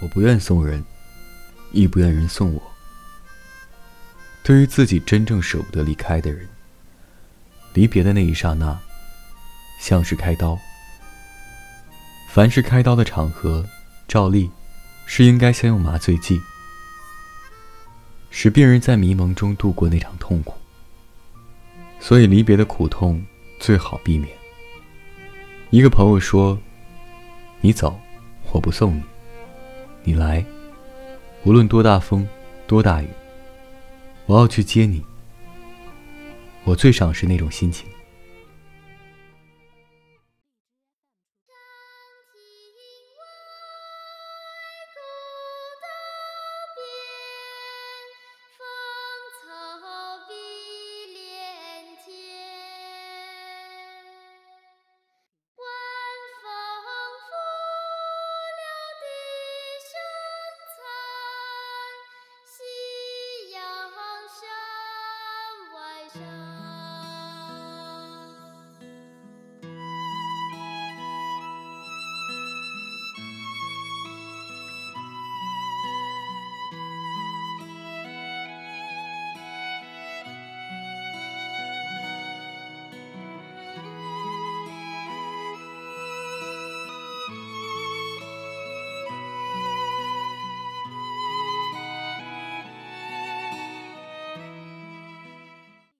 我不愿送人，亦不愿人送我。对于自己真正舍不得离开的人，离别的那一刹那，像是开刀。凡是开刀的场合，照例是应该先用麻醉剂，使病人在迷蒙中度过那场痛苦。所以离别的苦痛最好避免。一个朋友说：“你走，我不送你；你来，无论多大风，多大雨。”我要去接你，我最赏识那种心情。